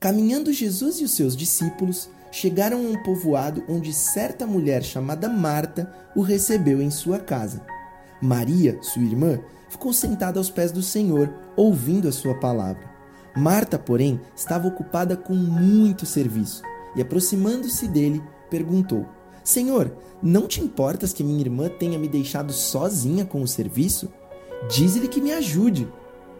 Caminhando Jesus e os seus discípulos chegaram a um povoado onde certa mulher chamada Marta o recebeu em sua casa. Maria, sua irmã, ficou sentada aos pés do Senhor, ouvindo a sua palavra. Marta, porém, estava ocupada com muito serviço e, aproximando-se dele, perguntou: Senhor, não te importas que minha irmã tenha me deixado sozinha com o serviço? Diz-lhe que me ajude.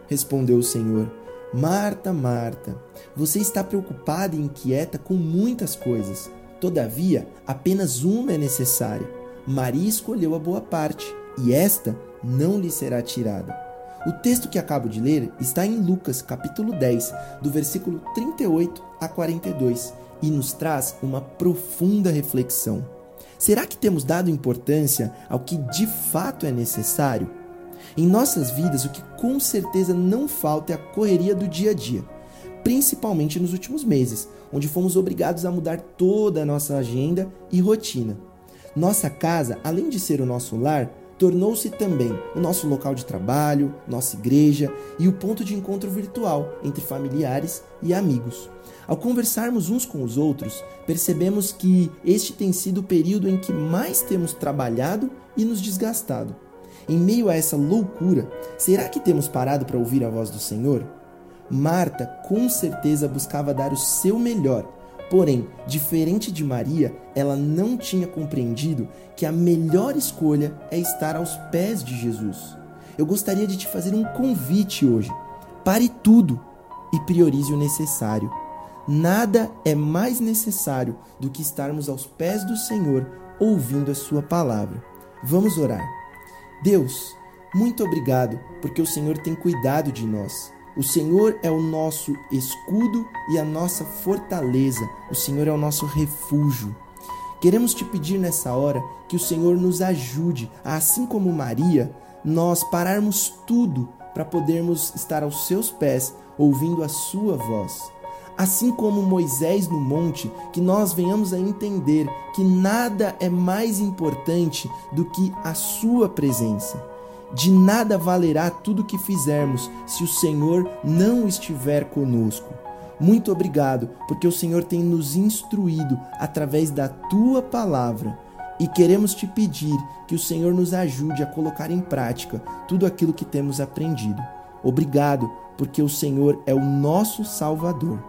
Respondeu o Senhor: Marta, Marta, você está preocupada e inquieta com muitas coisas. Todavia, apenas uma é necessária. Maria escolheu a boa parte, e esta não lhe será tirada. O texto que acabo de ler está em Lucas, capítulo 10, do versículo 38 a 42, e nos traz uma profunda reflexão. Será que temos dado importância ao que de fato é necessário? Em nossas vidas, o que com certeza não falta é a correria do dia a dia, principalmente nos últimos meses, onde fomos obrigados a mudar toda a nossa agenda e rotina. Nossa casa, além de ser o nosso lar, tornou-se também o nosso local de trabalho, nossa igreja e o ponto de encontro virtual entre familiares e amigos. Ao conversarmos uns com os outros, percebemos que este tem sido o período em que mais temos trabalhado e nos desgastado. Em meio a essa loucura, será que temos parado para ouvir a voz do Senhor? Marta com certeza buscava dar o seu melhor Porém, diferente de Maria, ela não tinha compreendido que a melhor escolha é estar aos pés de Jesus. Eu gostaria de te fazer um convite hoje. Pare tudo e priorize o necessário. Nada é mais necessário do que estarmos aos pés do Senhor ouvindo a Sua palavra. Vamos orar. Deus, muito obrigado porque o Senhor tem cuidado de nós. O Senhor é o nosso escudo e a nossa fortaleza. O Senhor é o nosso refúgio. Queremos te pedir nessa hora que o Senhor nos ajude, a, assim como Maria, nós pararmos tudo para podermos estar aos seus pés, ouvindo a sua voz. Assim como Moisés no monte, que nós venhamos a entender que nada é mais importante do que a sua presença. De nada valerá tudo o que fizermos se o Senhor não estiver conosco. Muito obrigado, porque o Senhor tem nos instruído através da tua palavra. E queremos te pedir que o Senhor nos ajude a colocar em prática tudo aquilo que temos aprendido. Obrigado, porque o Senhor é o nosso Salvador.